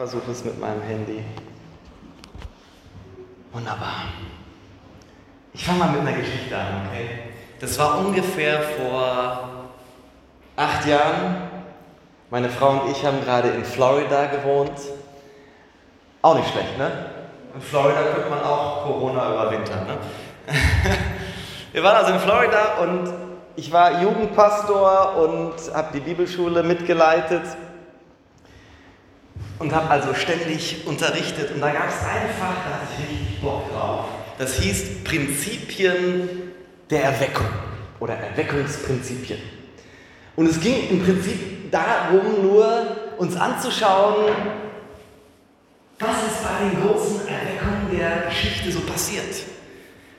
versuche es mit meinem Handy. Wunderbar. Ich fange mal mit einer Geschichte an, okay? Das war ungefähr vor acht Jahren. Meine Frau und ich haben gerade in Florida gewohnt. Auch nicht schlecht, ne? In Florida könnte man auch Corona überwintern, ne? Wir waren also in Florida und ich war Jugendpastor und habe die Bibelschule mitgeleitet und habe also ständig unterrichtet. Und da gab es ein Fach, da hatte ich richtig Bock drauf. Das hieß Prinzipien der Erweckung oder Erweckungsprinzipien. Und es ging im Prinzip darum, nur uns anzuschauen, was ist bei den großen Erweckungen der Geschichte so passiert.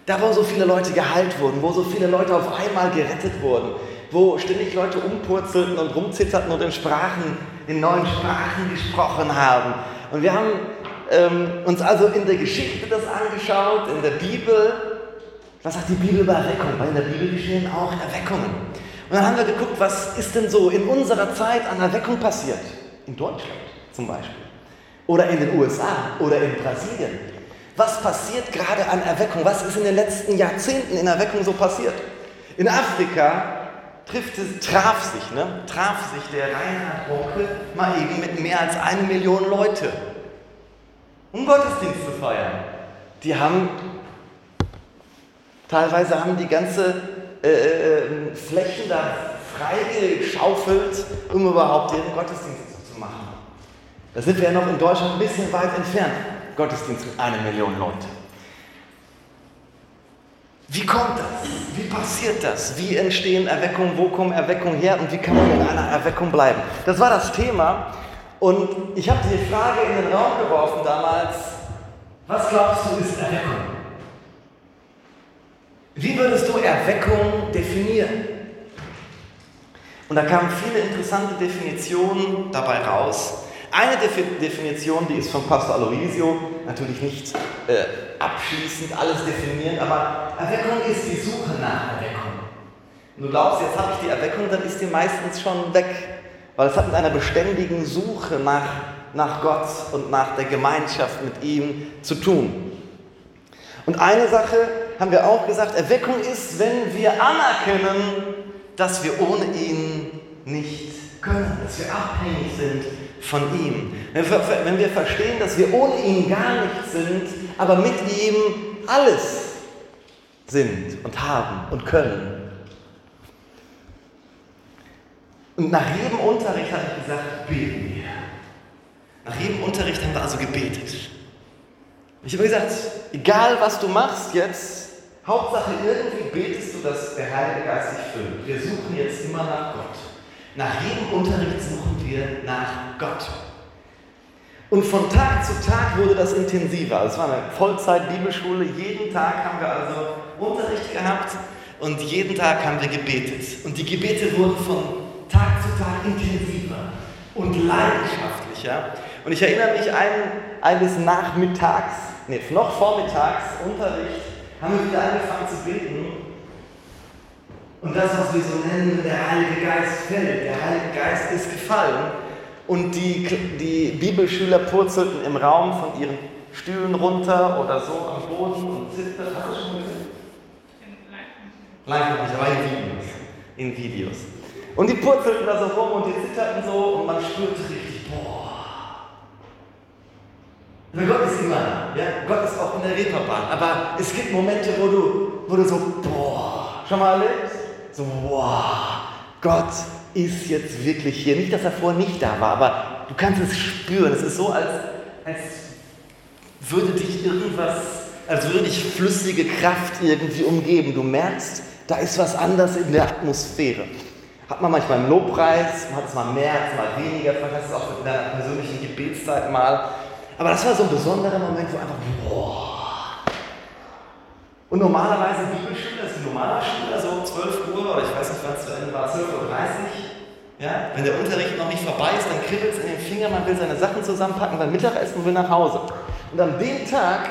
Da, wo so viele Leute geheilt wurden, wo so viele Leute auf einmal gerettet wurden, wo ständig Leute umpurzelten und rumzitterten und in Sprachen, in neuen Sprachen gesprochen haben. Und wir haben ähm, uns also in der Geschichte das angeschaut, in der Bibel. Was sagt die Bibel über Erweckung? Weil in der Bibel geschehen auch Erweckungen. Und dann haben wir geguckt, was ist denn so in unserer Zeit an Erweckung passiert? In Deutschland zum Beispiel. Oder in den USA oder in Brasilien. Was passiert gerade an Erweckung? Was ist in den letzten Jahrzehnten in Erweckung so passiert? In Afrika trifft traf sich, ne, traf sich der Reinhard Bonke mal eben mit mehr als eine Million Leute, um Gottesdienst zu feiern. Die haben, teilweise haben die ganze äh, äh Flächen da freigeschaufelt, um überhaupt ihren Gottesdienst zu machen. Da sind wir ja noch in Deutschland ein bisschen weit entfernt. Gottesdienst mit einer Million Leute. Wie kommt das? Wie passiert das? Wie entstehen Erweckungen? Wo kommen Erweckungen her? Und wie kann man in einer Erweckung bleiben? Das war das Thema. Und ich habe die Frage in den Raum geworfen damals, was glaubst du ist Erweckung? Wie würdest du Erweckung definieren? Und da kamen viele interessante Definitionen dabei raus. Eine Definition, die ist von Pastor Aloisio, natürlich nicht äh, abschließend alles definieren, aber Erweckung ist die Suche nach Erweckung. Und du glaubst, jetzt habe ich die Erweckung, dann ist die meistens schon weg, weil es hat mit einer beständigen Suche nach, nach Gott und nach der Gemeinschaft mit ihm zu tun. Und eine Sache haben wir auch gesagt, Erweckung ist, wenn wir anerkennen, dass wir ohne ihn nicht können, dass wir abhängig sind von ihm. Wenn wir verstehen, dass wir ohne ihn gar nichts sind, aber mit ihm alles sind und haben und können. Und nach jedem Unterricht habe ich gesagt, beten wir. Nach jedem Unterricht haben wir also gebetet. Ich habe gesagt, egal was du machst jetzt, Hauptsache irgendwie betest du, dass der Heilige Geist dich füllt. Wir suchen jetzt immer nach Gott. Nach jedem Unterricht suchen wir nach Gott. Und von Tag zu Tag wurde das intensiver. Es war eine Vollzeit-Bibelschule. Jeden Tag haben wir also Unterricht gehabt und jeden Tag haben wir gebetet. Und die Gebete wurden von Tag zu Tag intensiver und leidenschaftlicher. Und ich erinnere mich ein, eines Nachmittags, nee, noch vormittags Unterricht, haben wir wieder angefangen zu beten und das, was wir so nennen, der Heilige Geist fällt. Der Heilige Geist ist gefallen. Und die, die Bibelschüler purzelten im Raum von ihren Stühlen runter oder so am Boden und zitterten. Hast du schon gesehen? Live noch nicht, aber in Videos. In Videos. Und die purzelten da so rum und die zitterten so und man spürte richtig, boah. Weil Gott ist immer da. Ja? Gott ist auch in der Reeperbahn. Aber es gibt Momente, wo du, wo du so, boah, schon mal erlebt? So, wow, Gott ist jetzt wirklich hier. Nicht, dass er vorher nicht da war, aber du kannst es spüren. Es ist so, als, als würde dich irgendwas, als würde dich flüssige Kraft irgendwie umgeben. Du merkst, da ist was anders in der Atmosphäre. Hat man manchmal im Lobpreis, man hat es mal mehr, mal weniger, vielleicht hast du es auch in deiner persönlichen Gebetszeit mal. Aber das war so ein besonderer Moment, wo einfach, boah, und normalerweise Bibelschule, das ist ein normaler Schüler, so 12 Uhr oder ich weiß nicht, wann es zu Ende war, 12.30 Uhr. Ja? Wenn der Unterricht noch nicht vorbei ist, dann kribbelt es in den Fingern, man will seine Sachen zusammenpacken, weil Mittagessen und will nach Hause. Und an dem Tag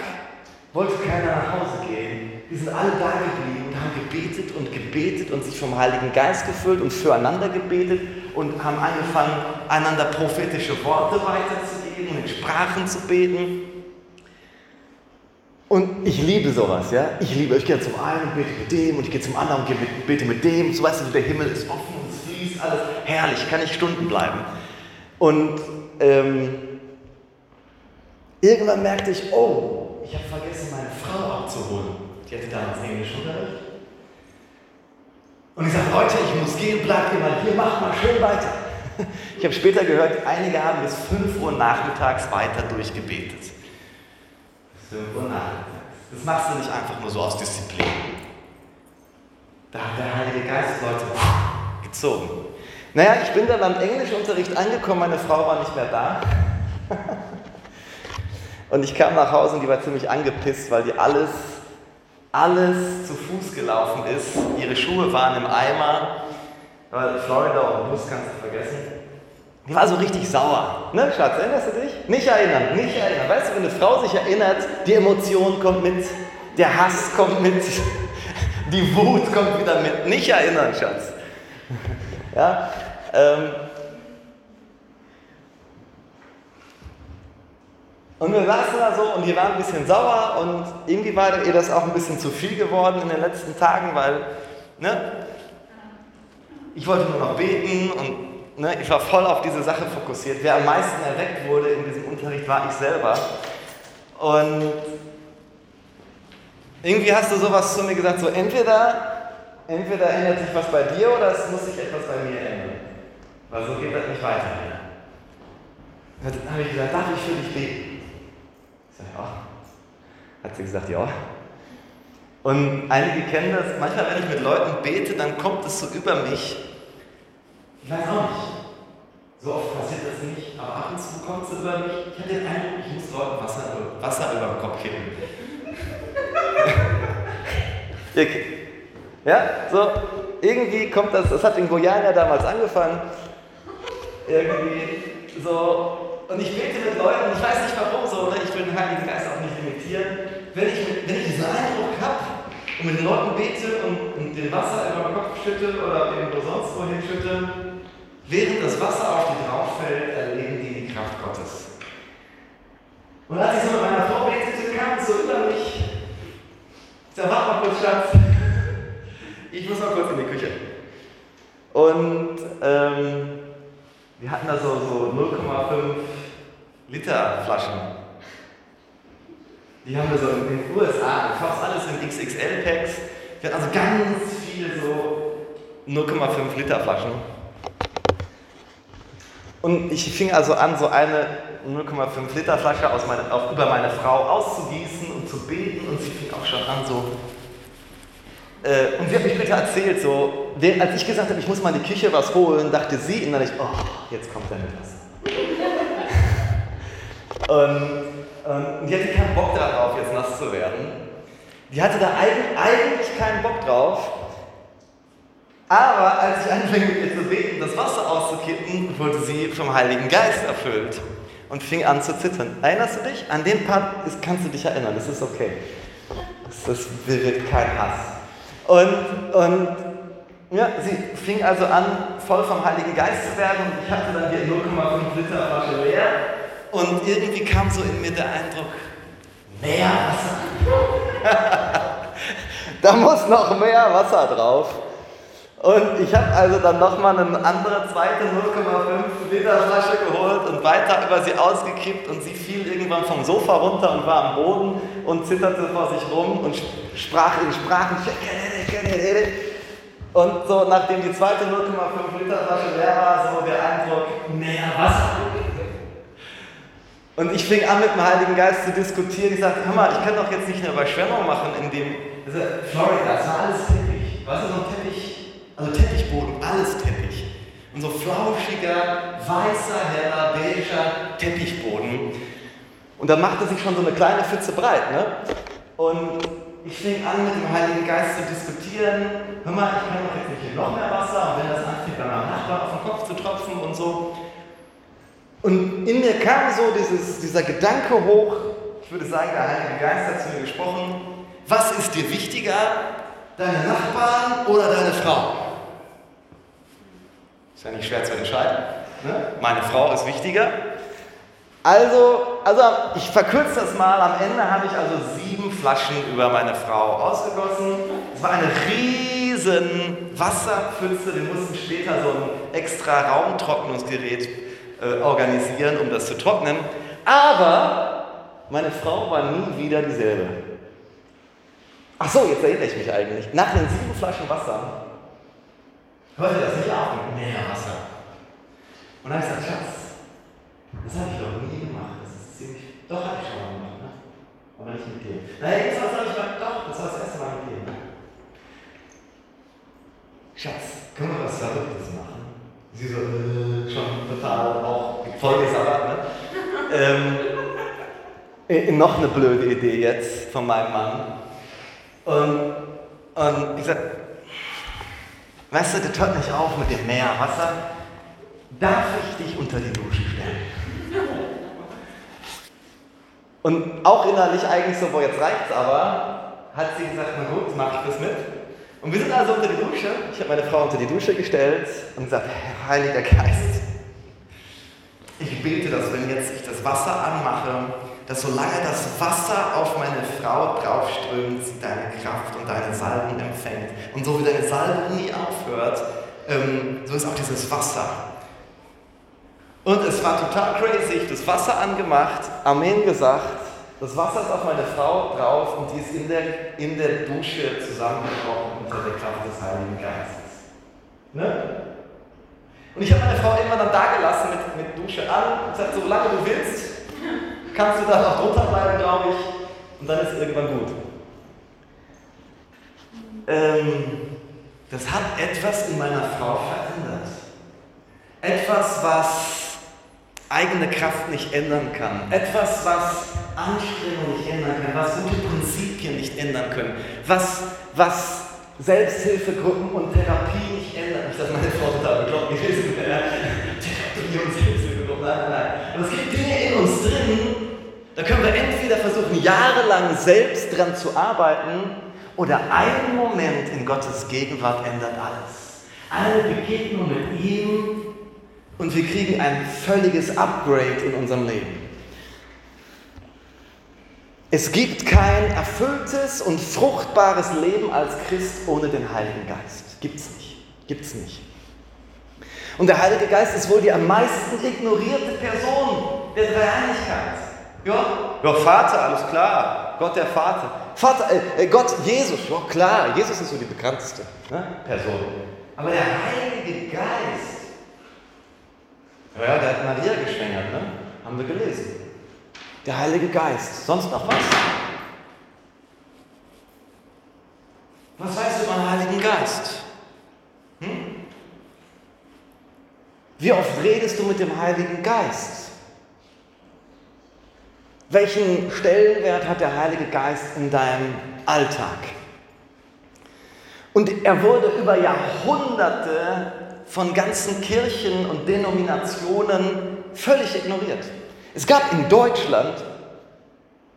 wollte keiner nach Hause gehen. Die sind alle da geblieben und haben gebetet und gebetet und sich vom Heiligen Geist gefüllt und füreinander gebetet und haben angefangen, einander prophetische Worte weiterzugeben und in Sprachen zu beten. Und ich liebe sowas, ja. Ich liebe, ich gehe zum einen und bete mit dem und ich gehe zum anderen und bete mit dem. So weißt du, der Himmel ist offen und es fließt alles. Herrlich, kann ich Stunden bleiben. Und ähm, irgendwann merkte ich, oh, ich habe vergessen, meine Frau abzuholen. Die hatte damals Englischunterricht. Und ich sage, Leute, ich muss gehen, bleibt ihr mal hier, macht mal schön weiter. Ich habe später gehört, einige haben bis 5 Uhr nachmittags weiter durchgebetet. 5 Uhr nachmittags. Das machst du nicht einfach nur so aus Disziplin. Da hat der Heilige Geist Leute gezogen. Naja, ich bin dann am Englischunterricht angekommen, meine Frau war nicht mehr da. Und ich kam nach Hause und die war ziemlich angepisst, weil die alles alles zu Fuß gelaufen ist. Ihre Schuhe waren im Eimer. Florida und Bus kannst du vergessen. Die war so richtig sauer. Ne, Schatz, erinnerst du dich? Nicht erinnern, nicht erinnern. Weißt du, wenn eine Frau sich erinnert, die Emotion kommt mit, der Hass kommt mit, die Wut kommt wieder mit. Nicht erinnern, Schatz. Ja, ähm, Und wir saßen da so und die waren ein bisschen sauer und irgendwie war ihr das auch ein bisschen zu viel geworden in den letzten Tagen, weil ne, ich wollte nur noch beten und ne, ich war voll auf diese Sache fokussiert. Wer am meisten erweckt wurde in diesem Unterricht, war ich selber. Und irgendwie hast du sowas zu mir gesagt, so entweder, entweder ändert sich was bei dir oder es muss sich etwas bei mir ändern. Weil so geht das nicht weiter. Dann habe ich gesagt, darf ich für dich beten? ja. Hat sie gesagt, ja. Und einige kennen das, manchmal, wenn ich mit Leuten bete, dann kommt es so über mich. Ich weiß auch nicht. So oft passiert das nicht, aber ab und zu kommt es über mich. Ich habe den Eindruck, ich muss Leuten Wasser, Wasser über den Kopf kippen. ja, so, irgendwie kommt das, das hat in Guyana damals angefangen. Irgendwie so, und ich bete mit Leuten, ich weiß nicht warum so, ne? ich will den Heiligen Geist auch nicht limitieren. Wenn ich, wenn ich diesen Eindruck habe und mit den Leuten bete und den Wasser über den Kopf schütte oder irgendwo sonst wohin schütte, während das Wasser auf die drauf fällt, erleben die die Kraft Gottes. Und als ich so mit meiner Frau betete, kam es so über mich. Ich sage, warte mal kurz, Schatz. Ich muss mal kurz in die Küche. Und ähm, wir hatten da so, so 0,5 Liter Flaschen. Die haben wir so in den USA, du kaufst alles in XXL-Packs. Wir hatten also ganz viele so 0,5 Liter Flaschen. Und ich fing also an, so eine 0,5 Liter Flasche aus meine, auf, über meine Frau auszugießen und zu beten. Und sie fing auch schon an, so. Äh, und sie hat mich später erzählt, so, als ich gesagt habe, ich muss mal in die Küche was holen, dachte sie innerlich, oh, jetzt kommt er mit was. Und, und die hatte keinen Bock darauf, jetzt nass zu werden. Die hatte da eigentlich keinen Bock drauf. Aber als ich anfing mit ihr zu beten, das Wasser auszukippen, wurde sie vom Heiligen Geist erfüllt und fing an zu zittern. Erinnerst du dich? An den Part kannst du dich erinnern, das ist okay. Das, bewirkt kein Hass. Und, und ja, sie fing also an, voll vom Heiligen Geist zu werden und ich hatte dann die 0,5 Liter Flasche leer und irgendwie kam so in mir der Eindruck, mehr Wasser. da muss noch mehr Wasser drauf. Und ich habe also dann nochmal eine andere zweite 0,5 Liter Flasche geholt und weiter über sie ausgekippt und sie fiel irgendwann vom Sofa runter und war am Boden und zitterte vor sich rum und sprach in Sprachen. Und so nachdem die zweite 0,5 Liter Flasche leer war, so der Eindruck, mehr Wasser. Und ich fing an mit dem Heiligen Geist zu diskutieren. Ich sagte, hör mal, ich kann doch jetzt nicht eine Überschwemmung machen, in dem also Florida, es war alles Teppich. Was ist ein Teppich? Also Teppichboden, alles Teppich. Und so flauschiger, weißer, heller, beiger Teppichboden. Und da machte sich schon so eine kleine Pfütze breit. Ne? Und ich fing an, mit dem Heiligen Geist zu diskutieren. Hör mal, ich kann doch jetzt nicht hier noch mehr Wasser. Und wenn das anfängt, dann am Nachbar auf den Kopf zu tropfen und so. Und in mir kam so dieses, dieser Gedanke hoch, ich würde sagen, der Heilige Geist hat zu mir gesprochen, was ist dir wichtiger, deine Nachbarn oder deine Frau? Ist ja nicht schwer zu entscheiden. Ne? Meine Frau ist wichtiger. Also, also ich verkürze das mal. Am Ende habe ich also sieben Flaschen über meine Frau ausgegossen. Es war eine riesen Wasserpfütze. Wir mussten später so ein extra Raumtrocknungsgerät äh, organisieren, um das zu trocknen. Aber meine Frau war nie wieder dieselbe. Ach so, jetzt erinnere ich mich eigentlich. Nach den sieben Flaschen Wasser hörte das nicht auf mit mehr Wasser. Und dann habe ich gesagt, Schatz, das habe ich doch nie gemacht. Das ist ziemlich. Doch, habe ich schon mal gemacht, ne? Aber nicht mit dir. Naja, jetzt habe ich gemacht. Doch, das war das erste Mal mit dir. Schatz, können wir was Verrücktes machen? Sie so, äh, schon total auch vollgesabbert, ne? ähm, äh, noch eine blöde Idee jetzt von meinem Mann. Und, und ich sag, weißt du, das hört nicht auf mit dem Meerwasser. Darf ich dich unter die Dusche stellen? Und auch innerlich eigentlich so, wo jetzt reicht's aber, hat sie gesagt, na gut, mach ich das mit. Und wir sind also unter die Dusche. Ich habe meine Frau unter die Dusche gestellt und gesagt, Heiliger Geist, ich bete, dass wenn jetzt ich das Wasser anmache, dass solange das Wasser auf meine Frau draufströmt, sie deine Kraft und deine Salbung empfängt. Und so wie deine Salbung nie aufhört, ähm, so ist auch dieses Wasser. Und es war total crazy. Ich das Wasser angemacht, Amen gesagt, das Wasser ist auf meine Frau drauf und die ist in der, in der Dusche zusammengebrochen unter der Kraft des Heiligen Geistes. Ne? Und ich habe meine Frau immer dann da gelassen mit, mit Dusche an und gesagt, solange du willst, kannst du da noch drunter bleiben, glaube ich, und dann ist es irgendwann gut. Ähm, das hat etwas in meiner Frau verändert. Etwas, was eigene Kraft nicht ändern kann. Etwas, was Anstrengung nicht ändern kann, was gute Prinzipien nicht ändern können, was, was Selbsthilfegruppen und Therapie nicht ändern. Nicht, dass meine Frau total bekloppt gewesen wäre. Therapie und Selbsthilfegruppen, nein, nein, nein. Aber es gibt da können wir entweder versuchen, jahrelang selbst dran zu arbeiten, oder ein Moment in Gottes Gegenwart ändert alles. Eine Begegnung mit ihm und wir kriegen ein völliges Upgrade in unserem Leben. Es gibt kein erfülltes und fruchtbares Leben als Christ ohne den Heiligen Geist. Gibt es nicht. Gibt es nicht. Und der Heilige Geist ist wohl die am meisten ignorierte Person der Dreieinigkeit. Ja, ja, Vater, alles klar. Gott der Vater. Vater, äh, Gott, Jesus, ja klar, Jesus ist so die bekannteste ne, Person. Aber der Heilige Geist ja, der hat Maria geschwängert, ne? Haben wir gelesen. Der Heilige Geist. Sonst noch was? Was weißt du über den Heiligen Geist? Hm? Wie oft redest du mit dem Heiligen Geist? Welchen Stellenwert hat der Heilige Geist in deinem Alltag? Und er wurde über Jahrhunderte von ganzen Kirchen und Denominationen völlig ignoriert. Es gab in Deutschland,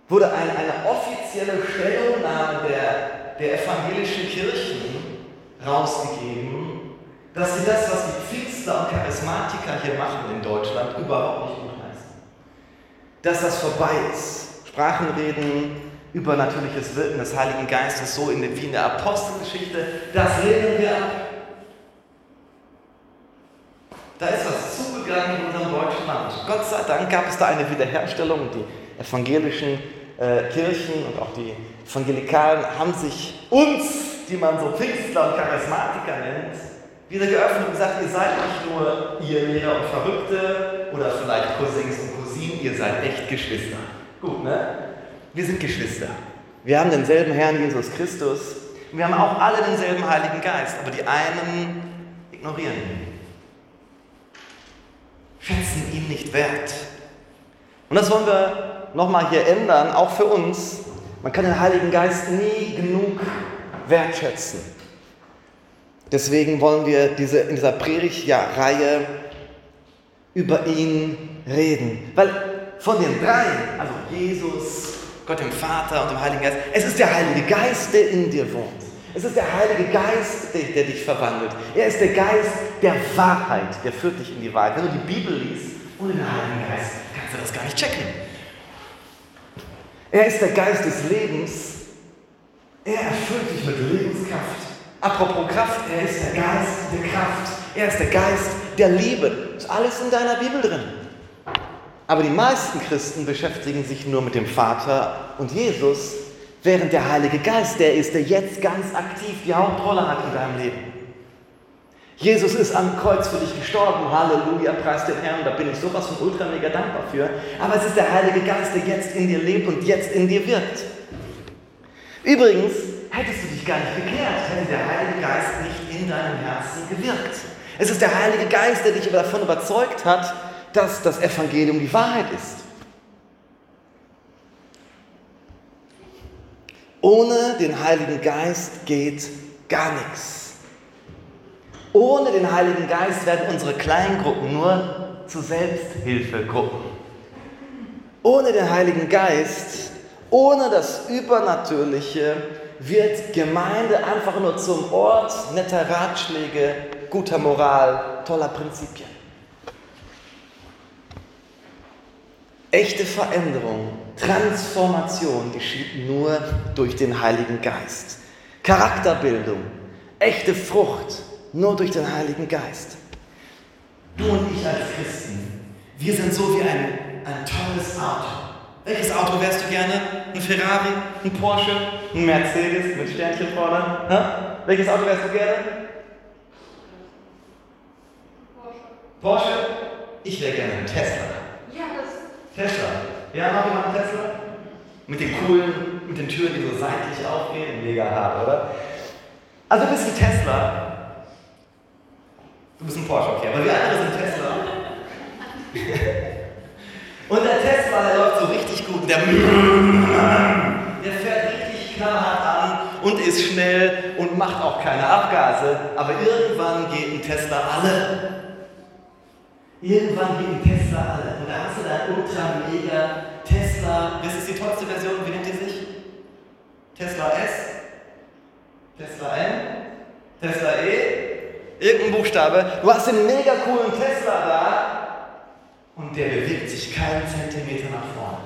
wurde eine, eine offizielle Stellungnahme der, der evangelischen Kirchen rausgegeben, dass sie das, was die Pfingster und Charismatiker hier machen in Deutschland, überhaupt nicht. Dass das vorbei ist. Sprachenreden, übernatürliches Wirken des Heiligen Geistes, so in, wie in der Apostelgeschichte, das lehnen wir ab. Da ist was zugegangen in unserem deutschen Land. Gott sei Dank gab es da eine Wiederherstellung. Die evangelischen äh, Kirchen und auch die Evangelikalen haben sich uns, die man so Pfingstler und Charismatiker nennt, wieder geöffnet und gesagt, ihr seid nicht nur ihr Lehrer und Verrückte oder vielleicht Cousins und Cousinen, ihr seid echt Geschwister. Gut, ne? Wir sind Geschwister. Wir haben denselben Herrn Jesus Christus. Wir haben auch alle denselben Heiligen Geist, aber die einen ignorieren ihn schätzen ihn nicht wert. Und das wollen wir nochmal hier ändern, auch für uns. Man kann den Heiligen Geist nie genug wertschätzen. Deswegen wollen wir diese, in dieser Predigtreihe über ihn reden. Weil von den drei, also Jesus, Gott dem Vater und dem Heiligen Geist, es ist der Heilige Geist, der in dir wohnt. Es ist der Heilige Geist, der, der, dich verwandelt. Er ist der Geist der Wahrheit, der führt dich in die Wahrheit. Wenn du die Bibel liest ohne den Heiligen Geist, kannst du das gar nicht checken. Er ist der Geist des Lebens. Er erfüllt dich mit Lebenskraft. Apropos Kraft, er ist der Geist der Kraft. Er ist der Geist der Liebe. Ist alles in deiner Bibel drin. Aber die meisten Christen beschäftigen sich nur mit dem Vater und Jesus, während der Heilige Geist der ist, der jetzt ganz aktiv die Hauptrolle hat in deinem Leben. Jesus ist am Kreuz für dich gestorben. Halleluja, preis den Herrn. Da bin ich sowas von ultra mega dankbar für. Aber es ist der Heilige Geist, der jetzt in dir lebt und jetzt in dir wirkt. Übrigens, hättest du dich gar nicht bekehrt, hätte der Heilige Geist nicht in deinem Herzen gewirkt. Es ist der Heilige Geist, der dich davon überzeugt hat, dass das Evangelium die Wahrheit ist. Ohne den Heiligen Geist geht gar nichts. Ohne den Heiligen Geist werden unsere Kleingruppen nur zu Selbsthilfegruppen. Ohne den Heiligen Geist, ohne das Übernatürliche, wird Gemeinde einfach nur zum Ort netter Ratschläge, guter Moral, toller Prinzipien. Echte Veränderung, Transformation geschieht nur durch den Heiligen Geist. Charakterbildung, echte Frucht nur durch den Heiligen Geist. Du und ich als Christen, wir sind so wie ein, ein tolles Auto. Welches Auto wärst du gerne? Ein Ferrari, ein Porsche, ein Mercedes mit Sternchen vorne? Ha? Welches Auto wärst du gerne? Porsche. Porsche? Ich wäre gerne ein Tesla. Ja, das. Tesla. Ja, mal einen Tesla? Mit den coolen, mit den Türen, die so seitlich aufgehen. Mega hart, oder? Also du bist ein Tesla Du bist ein Porsche, okay, aber wir andere sind Tesla. und der Tesla, der läuft so richtig gut. Der, der fährt richtig knallhart an und ist schnell und macht auch keine Abgase. Aber irgendwann geht ein Tesla alle. Irgendwann geht Tesla alle. Und da hast du dein ultra mega Tesla. Das ist die tollste Version. Wie nennt die sich? Tesla S? Tesla M? Tesla E? irgendein Buchstabe, du hast den mega coolen Tesla da und der bewegt sich keinen Zentimeter nach vorne.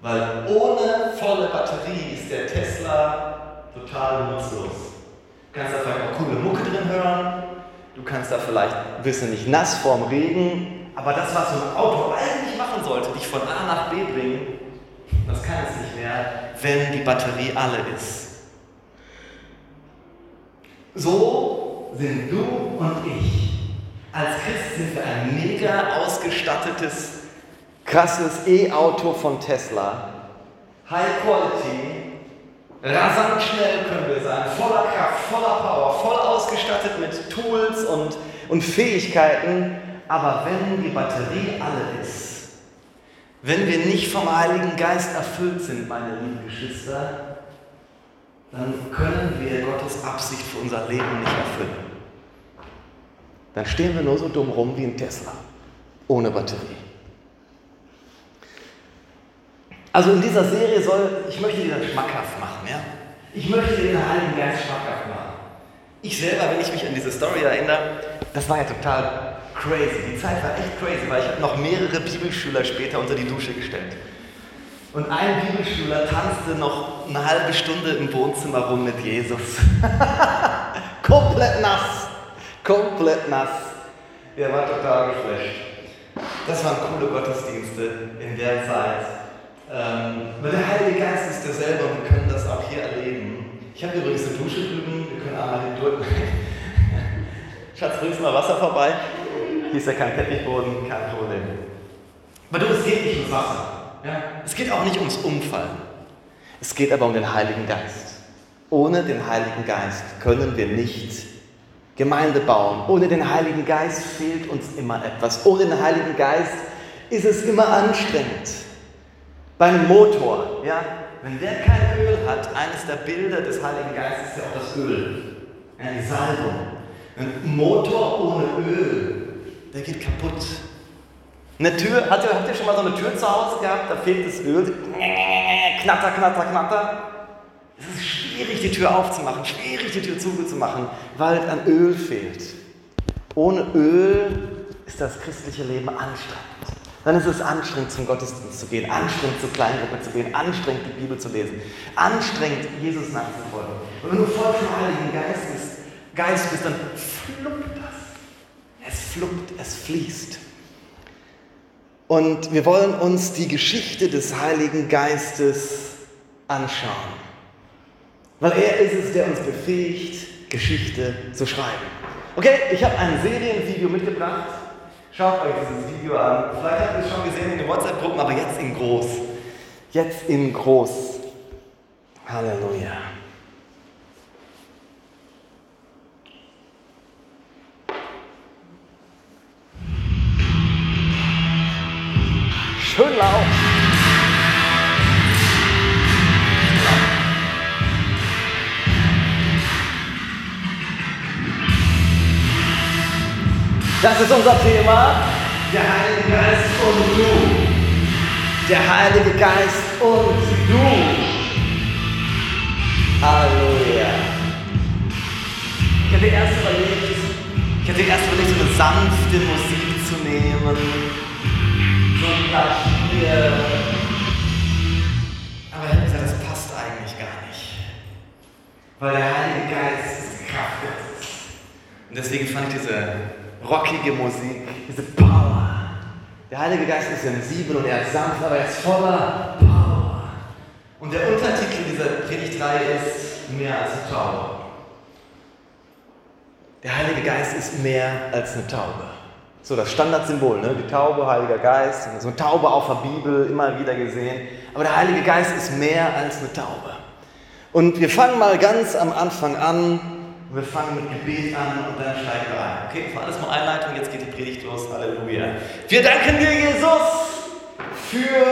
Weil ohne volle Batterie ist der Tesla total nutzlos. Du kannst da vielleicht auch coole Mucke drin hören, du kannst da vielleicht ein bisschen nicht nass vorm Regen, aber das, was so ein Auto eigentlich machen sollte, dich von A nach B bringen, das kann es nicht mehr, wenn die Batterie alle ist. So sind du und ich als Christen für ein mega ausgestattetes, krasses E-Auto von Tesla. High Quality, rasant schnell können wir sein, voller Kraft, voller Power, voll ausgestattet mit Tools und, und Fähigkeiten. Aber wenn die Batterie alle ist, wenn wir nicht vom Heiligen Geist erfüllt sind, meine lieben Geschwister, dann können wir Gottes Absicht für unser Leben nicht erfüllen. Dann stehen wir nur so dumm rum wie ein Tesla, ohne Batterie. Also in dieser Serie soll, ich möchte dir das schmackhaft machen, ja? Ich möchte dir den Heiligen Geist schmackhaft machen. Ich selber, wenn ich mich an diese Story erinnere, das war ja total crazy. Die Zeit war echt crazy, weil ich habe noch mehrere Bibelschüler später unter die Dusche gestellt. Und ein Bibelschüler tanzte noch eine halbe Stunde im Wohnzimmer rum mit Jesus. komplett nass. Komplett nass. Er war total geflasht. Das waren coole Gottesdienste in der Zeit. Ähm, weil der Heilige Geist ist derselbe und wir können das auch hier erleben. Ich habe übrigens eine Dusche drüben. Wir können einmal den drücken. Schatz, bringst du mal Wasser vorbei? Hier ist ja kein Teppichboden, kein Problem. Aber du, es geht nicht ums Wasser. Ja? Es geht auch nicht ums Umfallen. Es geht aber um den Heiligen Geist. Ohne den Heiligen Geist können wir nicht Gemeinde bauen. Ohne den Heiligen Geist fehlt uns immer etwas. Ohne den Heiligen Geist ist es immer anstrengend. Beim Motor, ja, wenn der kein Öl hat, eines der Bilder des Heiligen Geistes ist ja auch das Öl, die Salbung. Ein Motor ohne Öl, der geht kaputt. Eine Tür, habt ihr, habt ihr schon mal so eine Tür zu Hause gehabt? Da fehlt das Öl. Knatter, knatter, knatter. Es ist schwierig, die Tür aufzumachen, schwierig, die Tür zuzumachen, weil an Öl fehlt. Ohne Öl ist das christliche Leben anstrengend. Dann ist es anstrengend, zum Gottesdienst zu gehen, anstrengend zur Kleingruppe zu gehen, anstrengend die Bibel zu lesen, anstrengend Jesus nachzufolgen. Und wenn du voll vom Heiligen Geist bist, Geist bist, dann fluppt das. Es fluppt, es fließt. Und wir wollen uns die Geschichte des Heiligen Geistes anschauen. Weil er ist es, der uns befähigt, Geschichte zu schreiben. Okay, ich habe ein Serienvideo mitgebracht. Schaut euch dieses Video an. Vielleicht habt ihr es schon gesehen in den WhatsApp-Gruppen, aber jetzt in groß. Jetzt in groß. Halleluja. Schön laut. Das ist unser Thema. Der Heilige Geist und du. Der Heilige Geist und du. Halleluja. Ich hatte erst überlegt, ich hatte erst überlegt, so eine sanfte Musik zu nehmen. So ein Klavier. Aber ich habe gesagt, das passt eigentlich gar nicht. Weil der Heilige Geist ist die Kraft Gottes. Und deswegen fand ich diese rockige Musik, diese Power. Der Heilige Geist ist sensibel und er ist sanft, aber er ist voller Power. Und der Untertitel dieser Predigtreihe ist mehr als eine Taube. Der Heilige Geist ist mehr als eine Taube. So das Standardsymbol, ne? die Taube, Heiliger Geist, so eine Taube auf der Bibel, immer wieder gesehen. Aber der Heilige Geist ist mehr als eine Taube. Und wir fangen mal ganz am Anfang an wir fangen mit Gebet an und dann steigen wir ein. Okay, das war alles mal Einleitung, jetzt geht die Predigt los. Halleluja. Wir danken dir, Jesus, für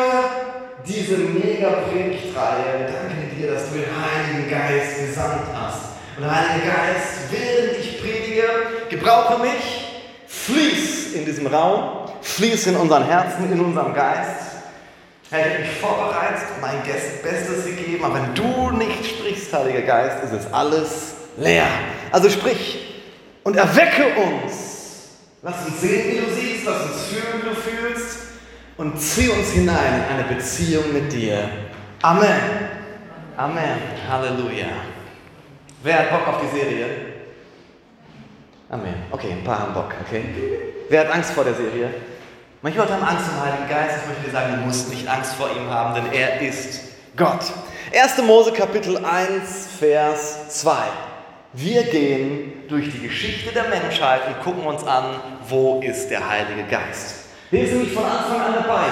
diese mega Predigtreihe. Wir danken dir, dass du den Heiligen Geist gesandt hast. Und Heiliger Geist, während ich predige, gebrauche mich, fließ in diesem Raum, fließ in unseren Herzen, in unserem Geist. Herr, ich mich vorbereitet, mein Bestes gegeben, aber wenn du nicht sprichst, Heiliger Geist, ist es alles leer. Also sprich und erwecke uns. Lass uns sehen, wie du siehst, lass uns fühlen, wie du fühlst und zieh uns hinein in eine Beziehung mit dir. Amen. Amen. Halleluja. Wer hat Bock auf die Serie? Amen. Okay, ein paar haben Bock, okay? Wer hat Angst vor der Serie? Manche Leute haben Angst vor dem Heiligen Geist. Ich möchte dir sagen, du musst nicht Angst vor ihm haben, denn er ist Gott. 1. Mose Kapitel 1, Vers 2. Wir gehen durch die Geschichte der Menschheit und gucken uns an, wo ist der Heilige Geist. Der ist nämlich von Anfang an dabei.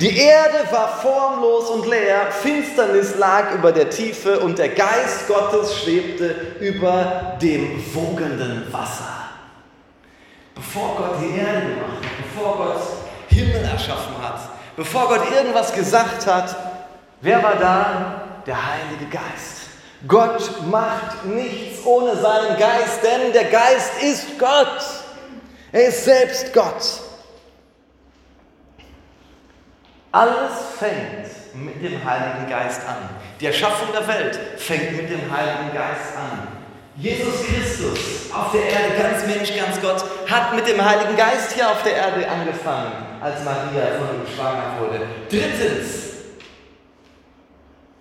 Die Erde war formlos und leer, Finsternis lag über der Tiefe und der Geist Gottes schwebte über dem wogenden Wasser. Bevor Gott die Erde gemacht hat, bevor Gott Himmel erschaffen hat, bevor Gott irgendwas gesagt hat, wer war da? Der Heilige Geist. Gott macht nichts ohne seinen Geist, denn der Geist ist Gott. Er ist selbst Gott. Alles fängt mit dem Heiligen Geist an. Die Erschaffung der Welt fängt mit dem Heiligen Geist an. Jesus Christus auf der Erde, ganz Mensch, ganz Gott, hat mit dem Heiligen Geist hier auf der Erde angefangen, als Maria von ihm schwanger wurde. Drittens,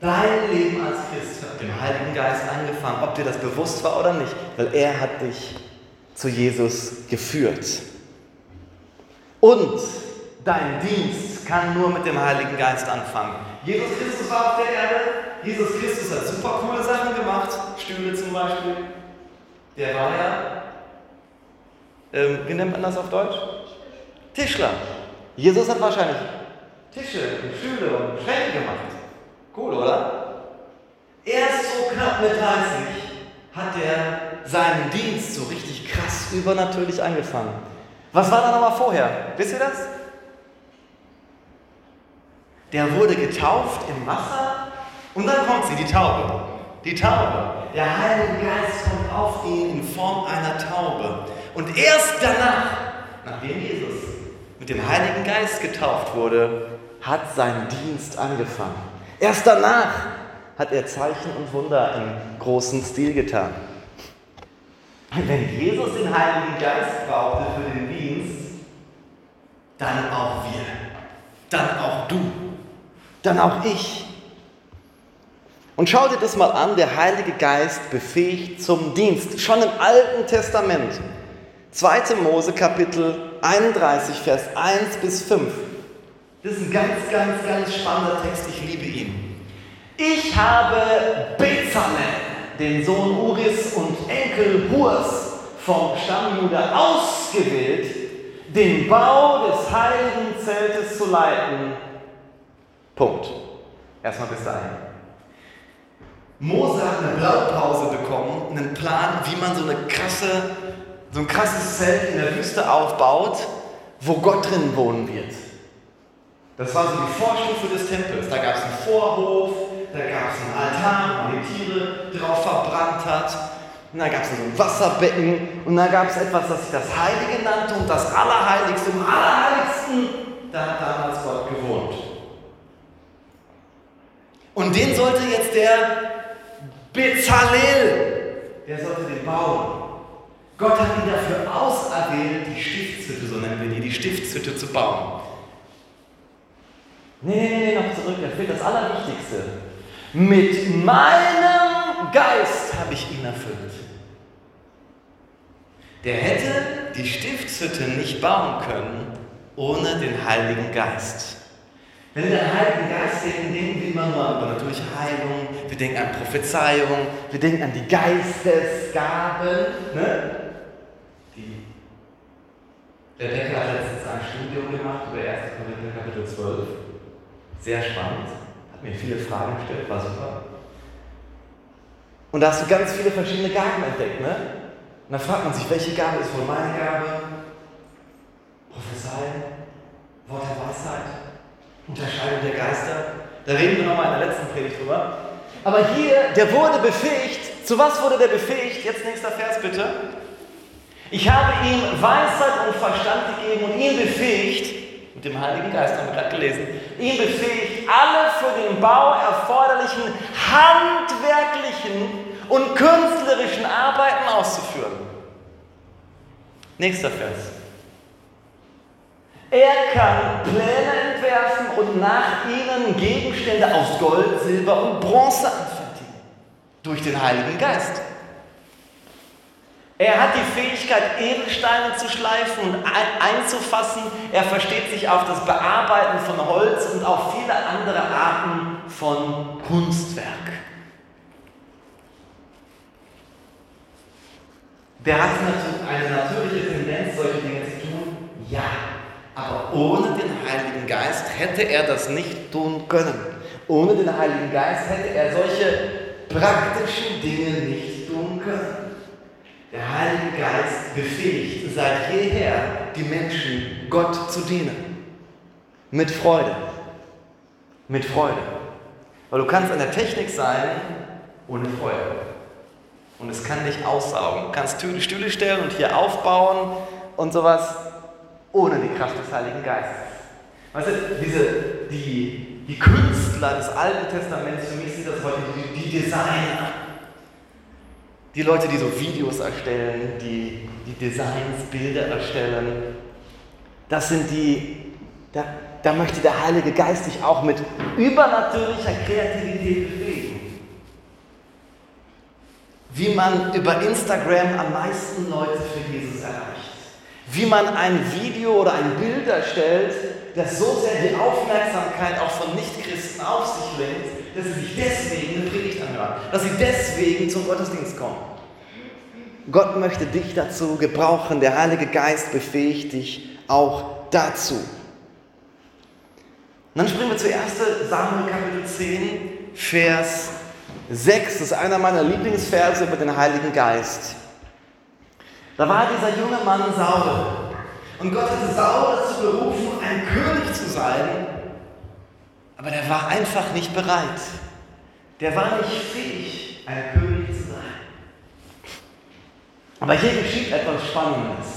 Dein Leben als Christ hat dem Heiligen Geist angefangen, ob dir das bewusst war oder nicht, weil er hat dich zu Jesus geführt. Und dein Dienst kann nur mit dem Heiligen Geist anfangen. Jesus Christus war auf der Erde, Jesus Christus hat super coole Sachen gemacht, Stühle zum Beispiel. Der war ja, ähm, wie nennt man das auf Deutsch? Tischler. Jesus hat wahrscheinlich Tische und Stühle und Schränke gemacht. Cool, oder? Erst so knapp mit 30 hat er seinen Dienst so richtig krass übernatürlich angefangen. Was war da nochmal vorher? Wisst ihr das? Der wurde getauft im Wasser und dann kommt sie, die Taube. Die Taube. Der Heilige Geist kommt auf ihn in Form einer Taube. Und erst danach, nachdem Jesus mit dem Heiligen Geist getauft wurde, hat sein Dienst angefangen. Erst danach hat er Zeichen und Wunder im großen Stil getan. Wenn Jesus den Heiligen Geist brauchte für den Dienst, dann auch wir, dann auch du, dann auch ich. Und schau dir das mal an, der Heilige Geist befähigt zum Dienst, schon im Alten Testament. 2. Mose Kapitel 31, Vers 1 bis 5. Das ist ein ganz, ganz, ganz spannender Text, ich liebe ihn. Ich habe Bezalel, den Sohn Uris und Enkel Hurs vom Stamm Juda ausgewählt, den Bau des heiligen Zeltes zu leiten. Punkt. Erstmal bis dahin. Mose hat eine Blaupause bekommen, einen Plan, wie man so eine krasse, so ein krasses Zelt in der Wüste aufbaut, wo Gott drin wohnen wird. Das war so die Vorstufe des Tempels. Da gab es einen Vorhof, da gab es einen Altar, wo man die Tiere drauf verbrannt hat. Und da gab es so ein Wasserbecken und da gab es etwas, das sich das Heilige nannte und das Allerheiligste. Im Allerheiligsten, da hat damals Gott gewohnt. Und den sollte jetzt der Bezalel, der sollte den bauen. Gott hat ihn dafür auserwählt, die Stiftshütte, so nennen wir die, die Stiftshütte zu bauen. Nee, nee, nee, noch zurück, da fehlt das Allerwichtigste. Mit meinem Geist habe ich ihn erfüllt. Der hätte die Stiftshütte nicht bauen können ohne den Heiligen Geist. Wenn wir den Heiligen Geist denken, denken wir immer nur an natürliche Heilung, wir denken an Prophezeiung, wir denken an die Geistesgaben. Ne? Die, der Becker hat letztens ein Studium gemacht über 1. Korinther Kapitel 12. Sehr spannend. Hat mir viele Fragen gestellt, war super. Und da hast du ganz viele verschiedene Gaben entdeckt, ne? Und da fragt man sich, welche Gabe ist wohl meine Gabe? Prophezeien, Wort der Weisheit, Unterscheidung der Geister. Da reden wir nochmal in der letzten Predigt drüber. Aber hier, der wurde befähigt. Zu was wurde der befähigt? Jetzt nächster Vers bitte. Ich habe ihm Weisheit und Verstand gegeben und ihn befähigt, mit dem Heiligen Geist haben wir gerade gelesen, ihn befähigt, alle für den Bau erforderlichen handwerklichen und künstlerischen Arbeiten auszuführen. Nächster Vers. Er kann Pläne entwerfen und nach ihnen Gegenstände aus Gold, Silber und Bronze anfertigen. Durch den Heiligen Geist. Er hat die Fähigkeit, Edelsteine zu schleifen und einzufassen. Er versteht sich auf das Bearbeiten von Holz und auf viele andere Arten von Kunstwerk. Der hat eine natürliche Tendenz, solche Dinge zu tun? Ja. Aber ohne den Heiligen Geist hätte er das nicht tun können. Ohne den Heiligen Geist hätte er solche praktischen Dinge nicht tun können. Der Heilige Geist befähigt seit jeher die Menschen, Gott zu dienen. Mit Freude. Mit Freude. Weil du kannst an der Technik sein ohne Freude. Und es kann dich aussaugen. Du kannst Stühle stellen und hier aufbauen und sowas ohne die Kraft des Heiligen Geistes. Weißt du, diese, die, die Künstler des Alten Testaments, für mich sind das heute die, die Designer. Die Leute, die so Videos erstellen, die, die Designs, Bilder erstellen. Das sind die, da, da möchte der Heilige Geist dich auch mit übernatürlicher Kreativität befähigen. Wie man über Instagram am meisten Leute für Jesus erreicht wie man ein Video oder ein Bild erstellt, das so sehr die Aufmerksamkeit auch von Nichtchristen auf sich lenkt, dass sie sich deswegen eine Predigt anhören, dass sie deswegen zum Gottesdienst kommen. Gott möchte dich dazu gebrauchen, der Heilige Geist befähigt dich auch dazu. Und dann springen wir zu 1. Samuel Kapitel 10, Vers 6. Das ist einer meiner Lieblingsverse über den Heiligen Geist. Da war dieser junge Mann Saul. Und Gott hatte Saul dazu berufen, ein König zu sein. Aber der war einfach nicht bereit. Der war nicht fähig, ein König zu sein. Aber hier geschieht etwas Spannendes.